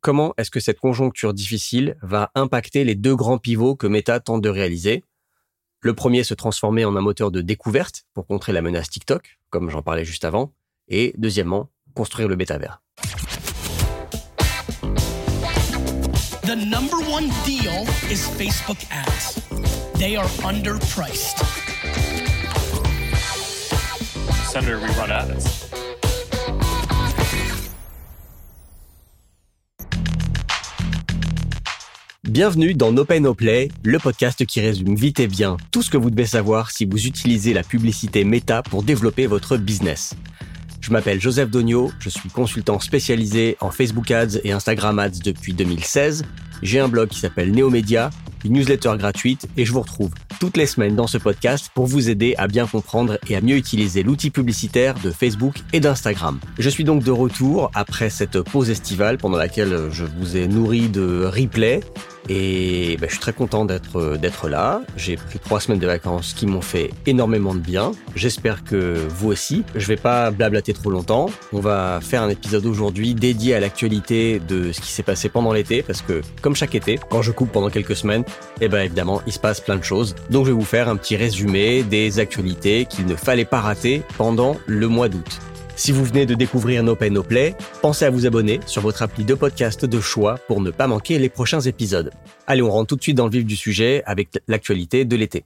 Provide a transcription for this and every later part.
comment est-ce que cette conjoncture difficile va impacter les deux grands pivots que Meta tente de réaliser? Le premier se transformer en un moteur de découverte pour contrer la menace TikTok, comme j'en parlais juste avant, et deuxièmement, construire le métavers. The number one deal is Facebook ads. They are underpriced. Senator, we run ads. Bienvenue dans No Pay No Play, le podcast qui résume vite et bien tout ce que vous devez savoir si vous utilisez la publicité méta pour développer votre business. Je m'appelle Joseph Dogno, je suis consultant spécialisé en Facebook Ads et Instagram Ads depuis 2016. J'ai un blog qui s'appelle Neomedia, une newsletter gratuite et je vous retrouve toutes les semaines dans ce podcast pour vous aider à bien comprendre et à mieux utiliser l'outil publicitaire de Facebook et d'Instagram. Je suis donc de retour après cette pause estivale pendant laquelle je vous ai nourri de replays et ben, je suis très content d'être d'être là. J'ai pris trois semaines de vacances qui m'ont fait énormément de bien. J'espère que vous aussi. Je vais pas blablater trop longtemps. On va faire un épisode aujourd'hui dédié à l'actualité de ce qui s'est passé pendant l'été parce que comme chaque été, quand je coupe pendant quelques semaines, eh ben évidemment il se passe plein de choses. Donc je vais vous faire un petit résumé des actualités qu'il ne fallait pas rater pendant le mois d'août. Si vous venez de découvrir No Pay No Play, pensez à vous abonner sur votre appli de podcast de choix pour ne pas manquer les prochains épisodes. Allez, on rentre tout de suite dans le vif du sujet avec l'actualité de l'été.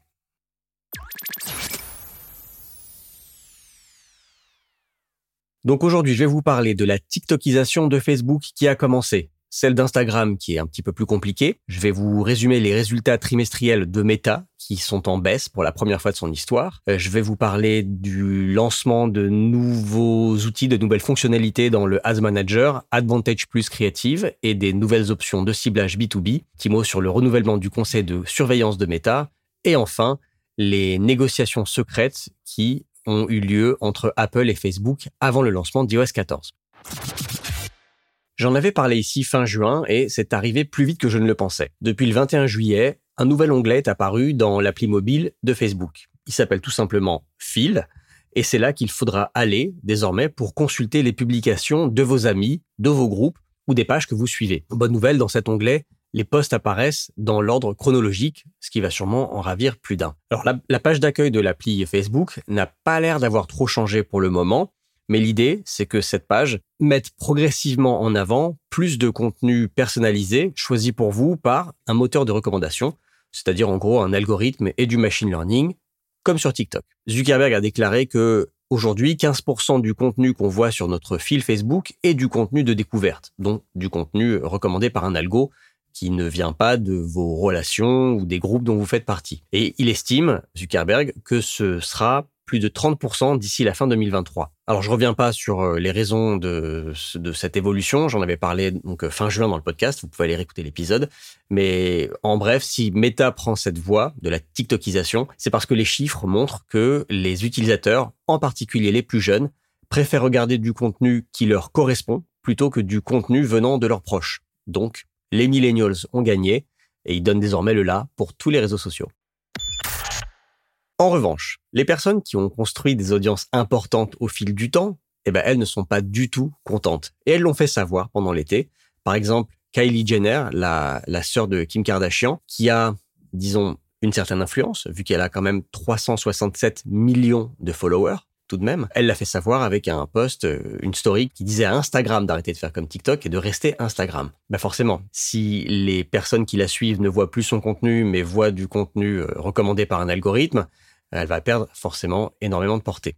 Donc aujourd'hui, je vais vous parler de la TikTokisation de Facebook qui a commencé celle d'Instagram qui est un petit peu plus compliquée. Je vais vous résumer les résultats trimestriels de Meta qui sont en baisse pour la première fois de son histoire. Euh, je vais vous parler du lancement de nouveaux outils, de nouvelles fonctionnalités dans le Ads Manager, Advantage Plus Creative et des nouvelles options de ciblage B2B. Petit mot sur le renouvellement du conseil de surveillance de Meta. Et enfin, les négociations secrètes qui ont eu lieu entre Apple et Facebook avant le lancement d'iOS 14. J'en avais parlé ici fin juin et c'est arrivé plus vite que je ne le pensais. Depuis le 21 juillet, un nouvel onglet est apparu dans l'appli mobile de Facebook. Il s'appelle tout simplement Fil et c'est là qu'il faudra aller désormais pour consulter les publications de vos amis, de vos groupes ou des pages que vous suivez. Bonne nouvelle, dans cet onglet, les posts apparaissent dans l'ordre chronologique, ce qui va sûrement en ravir plus d'un. Alors la, la page d'accueil de l'appli Facebook n'a pas l'air d'avoir trop changé pour le moment, mais l'idée, c'est que cette page mette progressivement en avant plus de contenu personnalisé choisi pour vous par un moteur de recommandation, c'est-à-dire en gros un algorithme et du machine learning, comme sur TikTok. Zuckerberg a déclaré que aujourd'hui, 15% du contenu qu'on voit sur notre fil Facebook est du contenu de découverte, donc du contenu recommandé par un algo qui ne vient pas de vos relations ou des groupes dont vous faites partie. Et il estime, Zuckerberg, que ce sera plus de 30% d'ici la fin 2023. Alors je reviens pas sur euh, les raisons de, de cette évolution, j'en avais parlé donc euh, fin juin dans le podcast, vous pouvez aller réécouter l'épisode, mais en bref, si Meta prend cette voie de la TikTokisation, c'est parce que les chiffres montrent que les utilisateurs, en particulier les plus jeunes, préfèrent regarder du contenu qui leur correspond plutôt que du contenu venant de leurs proches. Donc, les millennials ont gagné et ils donnent désormais le là pour tous les réseaux sociaux. En revanche, les personnes qui ont construit des audiences importantes au fil du temps, eh ben, elles ne sont pas du tout contentes. Et elles l'ont fait savoir pendant l'été. Par exemple, Kylie Jenner, la, la sœur de Kim Kardashian, qui a, disons, une certaine influence, vu qu'elle a quand même 367 millions de followers, de même. Elle l'a fait savoir avec un post, euh, une story qui disait à Instagram d'arrêter de faire comme TikTok et de rester Instagram. Bah forcément, si les personnes qui la suivent ne voient plus son contenu mais voient du contenu euh, recommandé par un algorithme, elle va perdre forcément énormément de portée.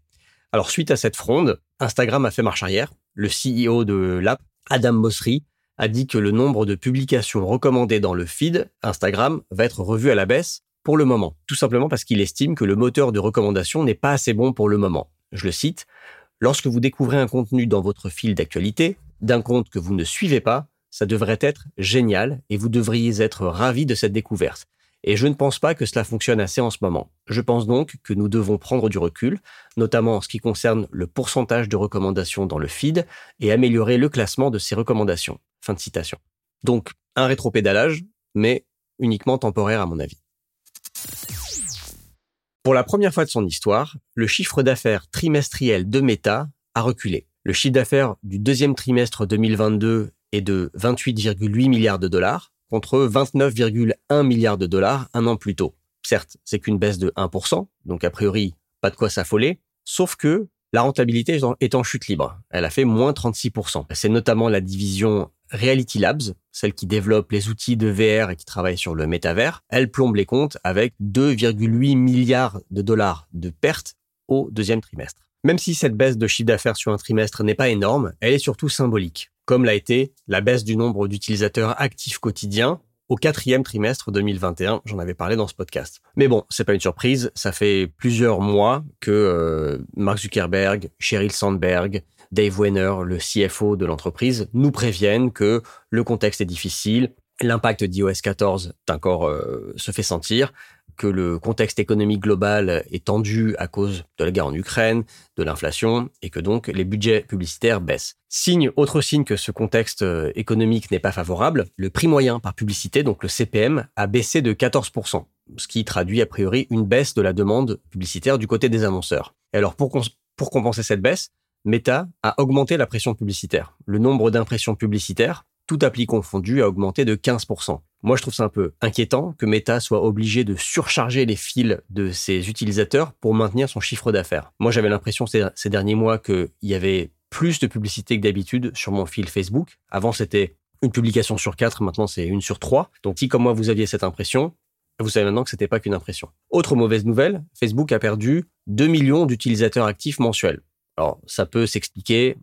Alors suite à cette fronde, Instagram a fait marche arrière. Le CEO de l'app, Adam Mosseri, a dit que le nombre de publications recommandées dans le feed Instagram va être revu à la baisse pour le moment. Tout simplement parce qu'il estime que le moteur de recommandation n'est pas assez bon pour le moment. Je le cite, Lorsque vous découvrez un contenu dans votre fil d'actualité, d'un compte que vous ne suivez pas, ça devrait être génial et vous devriez être ravi de cette découverte. Et je ne pense pas que cela fonctionne assez en ce moment. Je pense donc que nous devons prendre du recul, notamment en ce qui concerne le pourcentage de recommandations dans le feed et améliorer le classement de ces recommandations. Fin de citation. Donc, un rétropédalage, mais uniquement temporaire à mon avis. Pour la première fois de son histoire, le chiffre d'affaires trimestriel de Meta a reculé. Le chiffre d'affaires du deuxième trimestre 2022 est de 28,8 milliards de dollars contre 29,1 milliards de dollars un an plus tôt. Certes, c'est qu'une baisse de 1%, donc a priori, pas de quoi s'affoler, sauf que la rentabilité est en chute libre. Elle a fait moins 36%. C'est notamment la division Reality Labs, celle qui développe les outils de VR et qui travaille sur le métavers. Elle plombe les comptes avec 2,8 milliards de dollars de pertes au deuxième trimestre. Même si cette baisse de chiffre d'affaires sur un trimestre n'est pas énorme, elle est surtout symbolique, comme l'a été la baisse du nombre d'utilisateurs actifs quotidiens au quatrième trimestre 2021. J'en avais parlé dans ce podcast. Mais bon, c'est pas une surprise. Ça fait plusieurs mois que euh, Mark Zuckerberg, Sheryl Sandberg, Dave Wenner, le CFO de l'entreprise, nous préviennent que le contexte est difficile, l'impact d'iOS 14 encore euh, se fait sentir, que le contexte économique global est tendu à cause de la guerre en Ukraine, de l'inflation, et que donc les budgets publicitaires baissent. Signe, autre signe que ce contexte euh, économique n'est pas favorable, le prix moyen par publicité, donc le CPM, a baissé de 14%, ce qui traduit a priori une baisse de la demande publicitaire du côté des annonceurs. Et alors pour, pour compenser cette baisse, Meta a augmenté la pression publicitaire. Le nombre d'impressions publicitaires, tout appli confondu, a augmenté de 15%. Moi, je trouve ça un peu inquiétant que Meta soit obligé de surcharger les fils de ses utilisateurs pour maintenir son chiffre d'affaires. Moi, j'avais l'impression ces, derniers mois qu'il y avait plus de publicité que d'habitude sur mon fil Facebook. Avant, c'était une publication sur quatre, maintenant c'est une sur trois. Donc si comme moi vous aviez cette impression, vous savez maintenant que c'était pas qu'une impression. Autre mauvaise nouvelle, Facebook a perdu 2 millions d'utilisateurs actifs mensuels. Alors, ça peut s'expliquer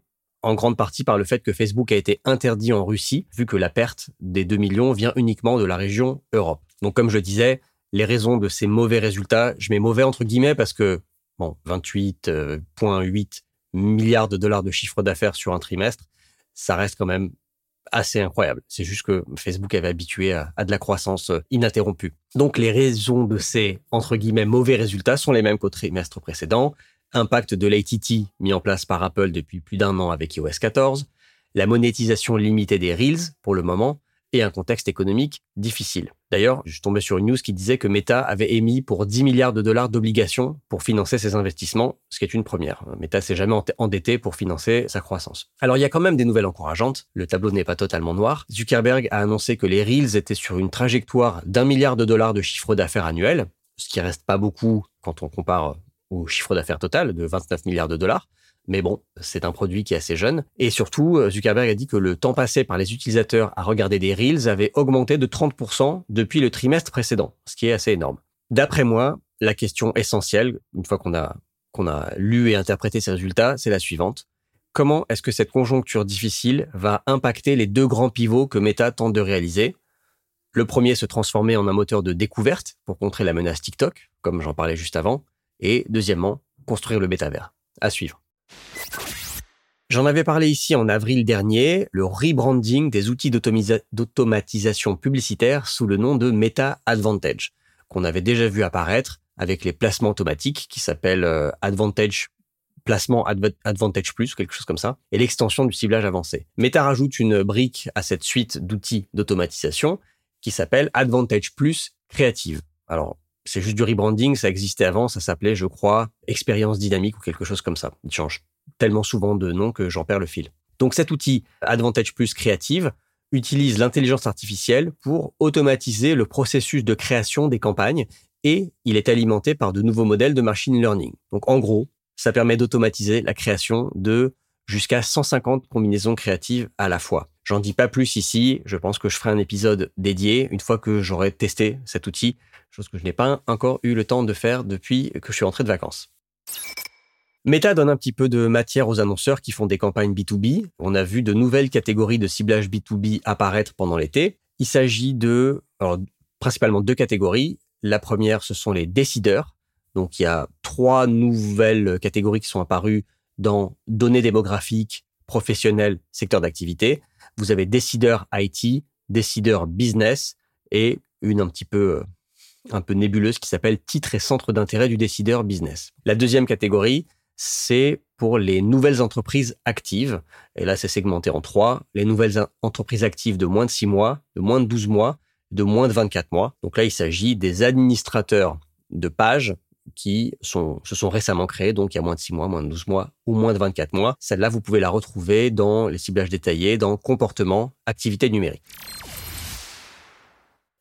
en grande partie par le fait que Facebook a été interdit en Russie, vu que la perte des 2 millions vient uniquement de la région Europe. Donc, comme je disais, les raisons de ces mauvais résultats, je mets mauvais entre guillemets parce que, bon, 28,8 euh, milliards de dollars de chiffre d'affaires sur un trimestre, ça reste quand même assez incroyable. C'est juste que Facebook avait habitué à, à, de la croissance euh, ininterrompue. Donc les raisons de ces, entre guillemets, mauvais résultats sont les mêmes qu'au trimestre précédent impact de l'ATT mis en place par Apple depuis plus d'un an avec iOS 14, la monétisation limitée des Reels pour le moment, et un contexte économique difficile. D'ailleurs, je tombé sur une news qui disait que Meta avait émis pour 10 milliards de dollars d'obligations pour financer ses investissements, ce qui est une première. Meta s'est jamais endetté pour financer sa croissance. Alors il y a quand même des nouvelles encourageantes, le tableau n'est pas totalement noir. Zuckerberg a annoncé que les Reels étaient sur une trajectoire d'un milliard de dollars de chiffre d'affaires annuel, ce qui reste pas beaucoup quand on compare au chiffre d'affaires total de 29 milliards de dollars. Mais bon, c'est un produit qui est assez jeune. Et surtout, euh, Zuckerberg a dit que le temps passé par les utilisateurs à regarder des Reels avait augmenté de 30% depuis le trimestre précédent, ce qui est assez énorme. D'après moi, la question essentielle, une fois qu'on a, qu'on a lu et interprété ces résultats, c'est la suivante. Comment est-ce que cette conjoncture difficile va impacter les deux grands pivots que Meta tente de réaliser? Le premier, se transformer en un moteur de découverte pour contrer la menace TikTok, comme j'en parlais juste avant. Et deuxièmement, construire le métavers. À suivre. J'en avais parlé ici en avril dernier, le rebranding des outils d'automatisation publicitaire sous le nom de Meta Advantage, qu'on avait déjà vu apparaître avec les placements automatiques qui s'appellent euh, Advantage placement Advantage Plus, quelque chose comme ça, et l'extension du ciblage avancé. Meta rajoute une brique à cette suite d'outils d'automatisation qui s'appelle Advantage Plus Creative. Alors, c'est juste du rebranding, ça existait avant, ça s'appelait, je crois, expérience dynamique ou quelque chose comme ça. Il change tellement souvent de nom que j'en perds le fil. Donc cet outil Advantage Plus Creative utilise l'intelligence artificielle pour automatiser le processus de création des campagnes et il est alimenté par de nouveaux modèles de machine learning. Donc en gros, ça permet d'automatiser la création de jusqu'à 150 combinaisons créatives à la fois. J'en dis pas plus ici, je pense que je ferai un épisode dédié une fois que j'aurai testé cet outil chose que je n'ai pas encore eu le temps de faire depuis que je suis rentré de vacances. Meta donne un petit peu de matière aux annonceurs qui font des campagnes B2B. On a vu de nouvelles catégories de ciblage B2B apparaître pendant l'été. Il s'agit de principalement deux catégories. La première, ce sont les décideurs. Donc il y a trois nouvelles catégories qui sont apparues dans données démographiques, professionnelles, secteur d'activité. Vous avez décideurs IT, décideurs business et une un petit peu euh, un peu nébuleuse qui s'appelle titre et centre d'intérêt du décideur business. La deuxième catégorie, c'est pour les nouvelles entreprises actives. Et là, c'est segmenté en trois. Les nouvelles entreprises actives de moins de six mois, de moins de 12 mois, de moins de 24 mois. Donc là, il s'agit des administrateurs de pages qui se sont récemment créées, donc il y a moins de 6 mois, moins de 12 mois ou moins de 24 mois. Celle-là, vous pouvez la retrouver dans les ciblages détaillés, dans comportement, activité numérique.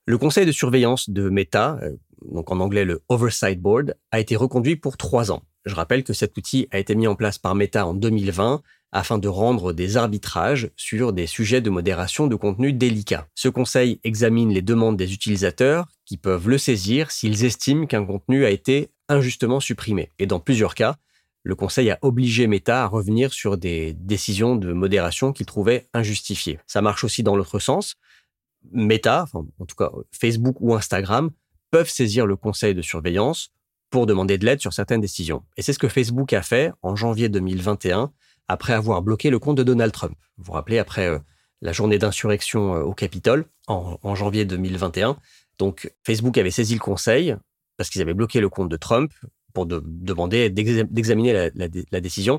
Le conseil de surveillance de Meta, euh, donc en anglais le Oversight Board, a été reconduit pour trois ans. Je rappelle que cet outil a été mis en place par Meta en 2020 afin de rendre des arbitrages sur des sujets de modération de contenu délicats. Ce conseil examine les demandes des utilisateurs qui peuvent le saisir s'ils estiment qu'un contenu a été injustement supprimé. Et dans plusieurs cas, le conseil a obligé Meta à revenir sur des décisions de modération qu'il trouvait injustifiées. Ça marche aussi dans l'autre sens. Meta, en tout cas Facebook ou Instagram, peuvent saisir le conseil de surveillance pour demander de l'aide sur certaines décisions. Et c'est ce que Facebook a fait en janvier 2021 après avoir bloqué le compte de Donald Trump. Vous vous rappelez, après euh, la journée d'insurrection euh, au Capitole en, janvier 2021. Donc Facebook avait saisi le conseil parce qu'ils avaient bloqué le compte de Trump pour demander d'examiner la, décision.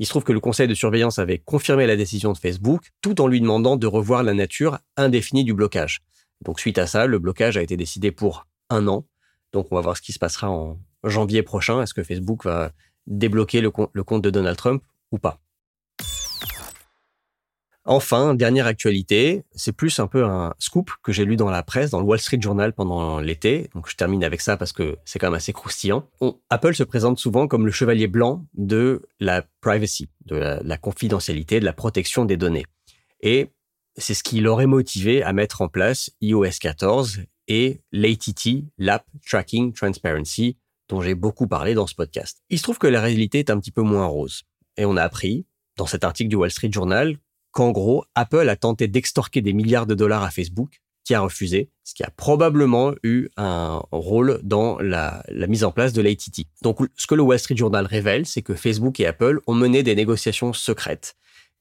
Il se trouve que le conseil de surveillance avait confirmé la décision de Facebook tout en lui demandant de revoir la nature indéfinie du blocage. Donc suite à ça, le blocage a été décidé pour un an. Donc on va voir ce qui se passera en janvier prochain. Est-ce que Facebook va débloquer le compte de Donald Trump ou pas? Enfin, dernière actualité, c'est plus un peu un scoop que j'ai lu dans la presse, dans le Wall Street Journal pendant l'été. Donc je termine avec ça parce que c'est quand même assez croustillant. Apple se présente souvent comme le chevalier blanc de la privacy, de la, confidentialité, de la protection des données. Et c'est ce qui l'aurait motivé à mettre en place iOS 14 et l'ATT, l'App Tracking Transparency, dont j'ai beaucoup parlé dans ce podcast. Il se trouve que la réalité est un petit peu moins rose. Et on a appris, dans cet article du Wall Street Journal, qu'en gros, Apple a tenté d'extorquer des milliards de dollars à Facebook, qui a refusé, ce qui a probablement eu un rôle dans la, mise en place de l'ATT. Donc, ce que le Wall Street Journal révèle, c'est que Facebook et Apple ont mené des négociations secrètes,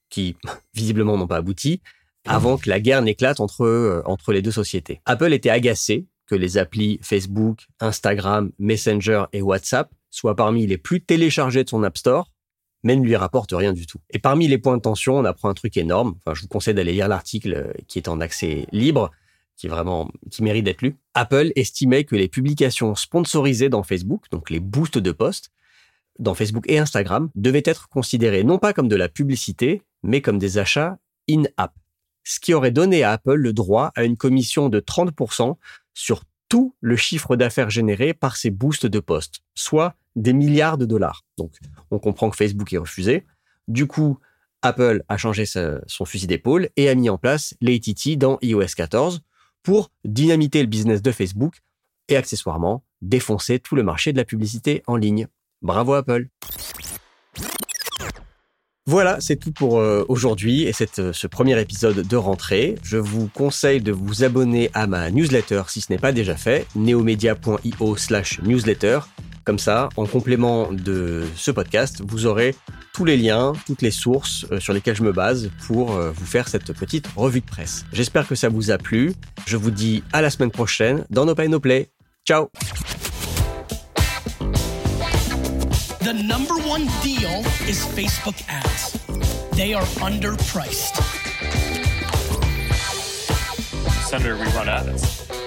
qui visiblement n'ont pas abouti, avant que la guerre n'éclate entre, euh, entre les deux sociétés. Apple était agacé que les applis Facebook, Instagram, Messenger et WhatsApp soient parmi les plus téléchargés de son App Store mais ne lui rapporte rien du tout. Et parmi les points de tension, on apprend un truc énorme. Enfin, je vous conseille d'aller lire l'article euh, qui est en accès libre, qui vraiment, qui mérite d'être lu. Apple estimait que les publications sponsorisées dans Facebook, donc les boosts de posts, dans Facebook et Instagram, devaient être considérées non pas comme de la publicité, mais comme des achats in-app. Ce qui aurait donné à Apple le droit à une commission de 30% sur tout le chiffre d'affaires généré par ces boosts de posts, soit des milliards de dollars. Donc, on comprend que Facebook est refusé. Du coup, Apple a changé son fusil d'épaule et a mis en place l'ATT dans iOS 14 pour dynamiter le business de Facebook et accessoirement défoncer tout le marché de la publicité en ligne. Bravo Apple. Voilà, c'est tout pour euh, aujourd'hui et c'est ce premier épisode de rentrée. Je vous conseille de vous abonner à ma newsletter si ce n'est pas déjà fait, neomedia.io slash newsletter. Comme ça, en complément de ce podcast, vous aurez tous les liens, toutes les sources euh, sur lesquelles je me base pour euh, vous faire cette petite revue de presse. J'espère que ça vous a plu. Je vous dis à la semaine prochaine dans No Pay No Play. Ciao The number one deal is Facebook ads. They are underpriced. Senator, we run ads.